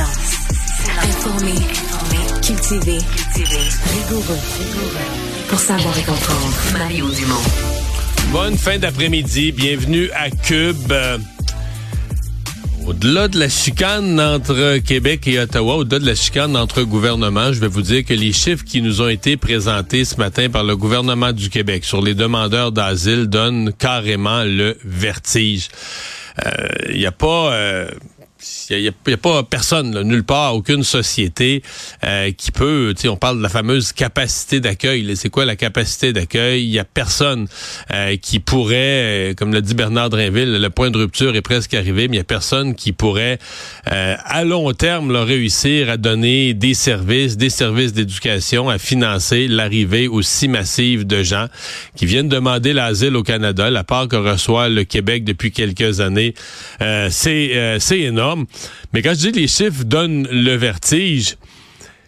Silence. Informé. Cultivé. Rigoureux. Pour savoir et comprendre. Mario Dumont. Bonne fin d'après-midi. Bienvenue à Cube. Euh, Au-delà de la chicane entre Québec et Ottawa, au-delà de la chicane entre gouvernements, je vais vous dire que les chiffres qui nous ont été présentés ce matin par le gouvernement du Québec sur les demandeurs d'asile donnent carrément le vertige. Il n'y a pas... euh, il n'y a, pas personne, là, nulle part, aucune société euh, qui peut, on parle de la fameuse capacité d'accueil. C'est quoi la capacité d'accueil? Il n'y a personne euh, qui pourrait, euh, comme l'a dit Bernard Drinville, le point de rupture est presque arrivé, mais il n'y a personne qui pourrait, euh, à long terme, là, réussir à donner des services, des services d'éducation, à financer l'arrivée aussi massive de gens qui viennent demander l'asile au Canada, la part que reçoit le Québec depuis quelques années. Euh, c'est c'est Mais quand je dis les chiffres donnent le vertige,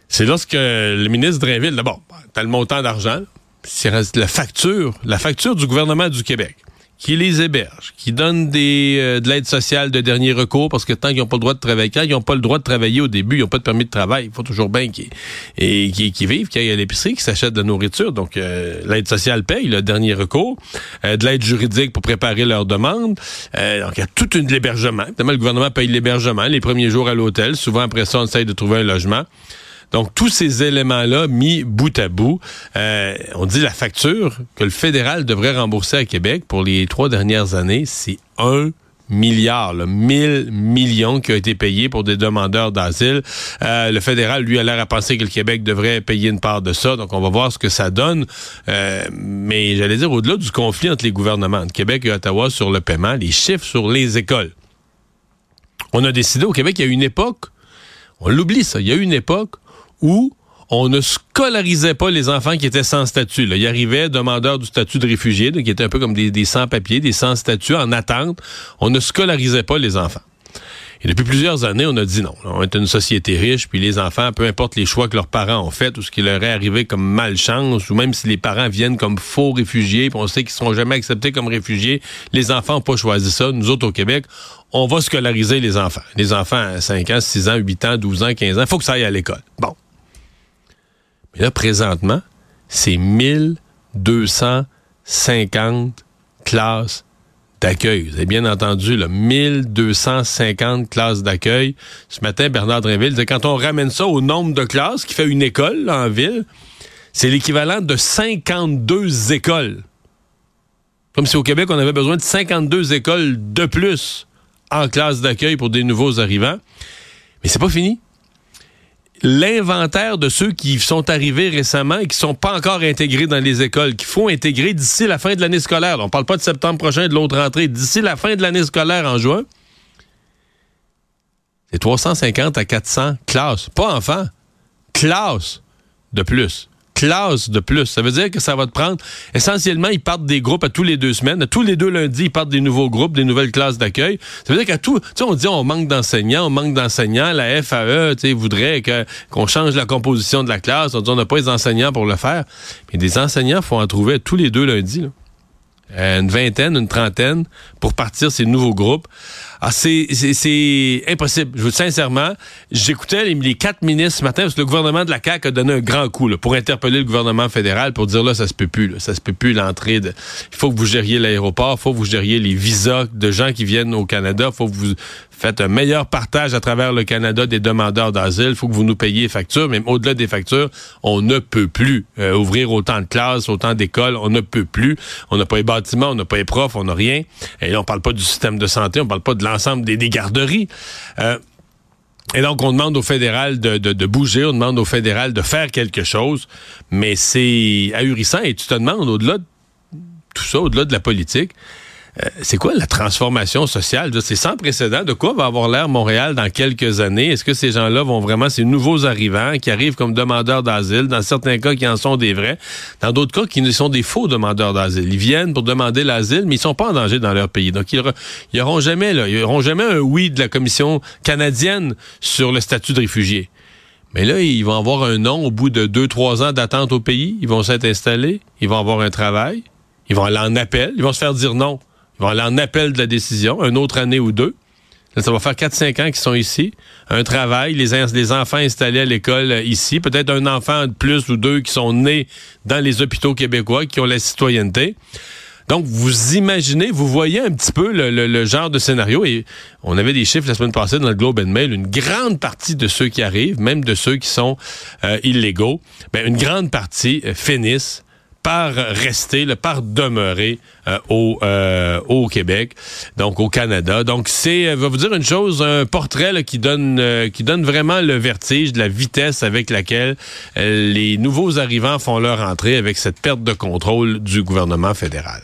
c'est lorsque le ministre Drainville, d'abord, t'as le montant d'argent, c'est la facture, la facture du gouvernement du Québec qui les héberge, qui donne des, euh, de l'aide sociale de dernier recours, parce que tant qu'ils n'ont pas le droit de travailler, quand ils n'ont pas le droit de travailler au début, ils n'ont pas de permis de travail, il faut toujours bien qu'ils vivent, qu'ils aillent à l'épicerie, qu'ils s'achètent de la nourriture. Donc, euh, l'aide sociale paye, le dernier recours, euh, de l'aide juridique pour préparer leurs demandes. Euh, donc, il y a toute une l'hébergement. Évidemment, le gouvernement paye l'hébergement, les premiers jours à l'hôtel. Souvent, après ça, on essaye de trouver un logement. Donc, tous ces éléments-là mis bout à bout, euh, on dit la facture que le fédéral devrait rembourser à Québec pour les trois dernières années, c'est un milliard, là, 1000 millions qui ont été payés pour des demandeurs d'asile. Euh, le fédéral, lui, a l'air à penser que le Québec devrait payer une part de ça. Donc, on va voir ce que ça donne. Euh, mais j'allais dire, au-delà du conflit entre les gouvernements de Québec et Ottawa sur le paiement, les chiffres sur les écoles. On a décidé au Québec, il y a une époque, on l'oublie ça, il y a une époque où on ne scolarisait pas les enfants qui étaient sans statut. Là. Il arrivait demandeurs du statut de réfugié, qui étaient un peu comme des, sans-papiers, des sans-statut en attente. On ne scolarisait pas les enfants. Et depuis plusieurs années, on a dit non. On est une société riche, puis les enfants, peu importe les choix que leurs parents ont faits ou ce qui leur est arrivé comme malchance, ou même si les parents viennent comme faux réfugiés, puis on sait qu'ils seront jamais acceptés comme réfugiés, les enfants n'ont pas choisi ça. Nous autres, au Québec, on va scolariser les enfants. Les enfants à 5 ans, 6 ans, 8 ans, 12 ans, 15 ans, faut que ça aille à l'école. Bon. Là, présentement, c'est 1250 classes d'accueil. Vous avez bien entendu, là, 1250 classes d'accueil. Ce matin, Bernard Drinville disait, quand on ramène ça au nombre de classes qui fait une école en ville, c'est l'équivalent de 52 écoles. Comme si au Québec, on avait besoin de 52 écoles de plus en classe d'accueil pour des nouveaux arrivants. Mais c'est pas fini l'inventaire de ceux qui sont arrivés récemment et qui sont pas encore intégrés dans les écoles, qu'il faut intégrer d'ici la fin de l'année scolaire. On parle pas de septembre prochain de l'autre rentrée, d'ici la fin de l'année scolaire en juin. C'est 350 à 400 classes, pas enfants, classes de plus. De plus. Ça veut dire que ça va te prendre. Essentiellement, ils partent des groupes à tous les deux semaines. À tous les deux lundis, ils partent des nouveaux groupes, des nouvelles classes d'accueil. Ça veut dire qu'à tout. Tu sais, on dit on manque d'enseignants, on manque d'enseignants. La FAE, tu sais, voudrait qu'on change la composition de la classe. On dit on n'a pas les enseignants pour le faire. Mais des enseignants, faut en trouver tous les deux lundis. Euh, une vingtaine, une trentaine pour partir ces nouveaux groupes. Ah, c'est, impossible. Je vous sincèrement, j'écoutais les, les quatre ministres ce matin parce que le gouvernement de la CAQ a donné un grand coup là, pour interpeller le gouvernement fédéral pour dire là, ça se peut plus. Là, ça se peut plus l'entrée de. Il faut que vous gériez l'aéroport, il faut que vous gériez les visas de gens qui viennent au Canada, il faut que vous faites un meilleur partage à travers le Canada des demandeurs d'asile, il faut que vous nous payiez les factures, mais au-delà des factures, on ne peut plus euh, ouvrir autant de classes, autant d'écoles, on ne peut plus. On n'a pas les bâtiments, on n'a pas les profs, on n'a rien. Et là, on parle pas du système de santé, on parle pas de l'ensemble des, garderies. Euh, et donc, on demande au fédéral de, de, bouger, on demande au fédéral de faire quelque chose, mais c'est ahurissant et tu te demandes, au-delà de tout ça, au-delà de la politique, euh, c'est quoi la transformation sociale? C'est sans précédent. De quoi va avoir l'air Montréal dans quelques années? Est-ce que ces gens-là vont vraiment, ces nouveaux arrivants qui arrivent comme demandeurs d'asile, dans certains cas qui en sont des vrais, dans d'autres cas qui sont des faux demandeurs d'asile. Ils viennent pour demander l'asile, mais ils sont pas en danger dans leur pays. Donc, ils n'auront jamais, ils auront jamais un oui de la Commission canadienne sur le statut de réfugié. Mais là, ils vont avoir un non au bout de deux, trois ans d'attente au pays. Ils vont s'être installés. Ils vont avoir un travail. Ils vont aller en appel. Ils vont se faire dire non. Vont aller en appel de la décision, une autre année ou deux. ça va faire 4-5 ans qu'ils sont ici. Un travail, les, les enfants installés à l'école euh, ici, peut-être un enfant de plus ou deux qui sont nés dans les hôpitaux québécois, qui ont la citoyenneté. Donc, vous imaginez, vous voyez un petit peu le, genre de scénario. Et on avait des chiffres la semaine passée dans le Globe and Mail. Une grande partie de ceux qui arrivent, même de ceux qui sont euh, illégaux, ben, une grande partie euh, finissent par rester, par demeurer euh, au, au Québec, donc au Canada. Donc c'est, va vous dire une chose, un portrait qui donne qui donne vraiment le vertige de la vitesse avec laquelle les nouveaux arrivants font leur entrée avec cette perte de contrôle du gouvernement fédéral.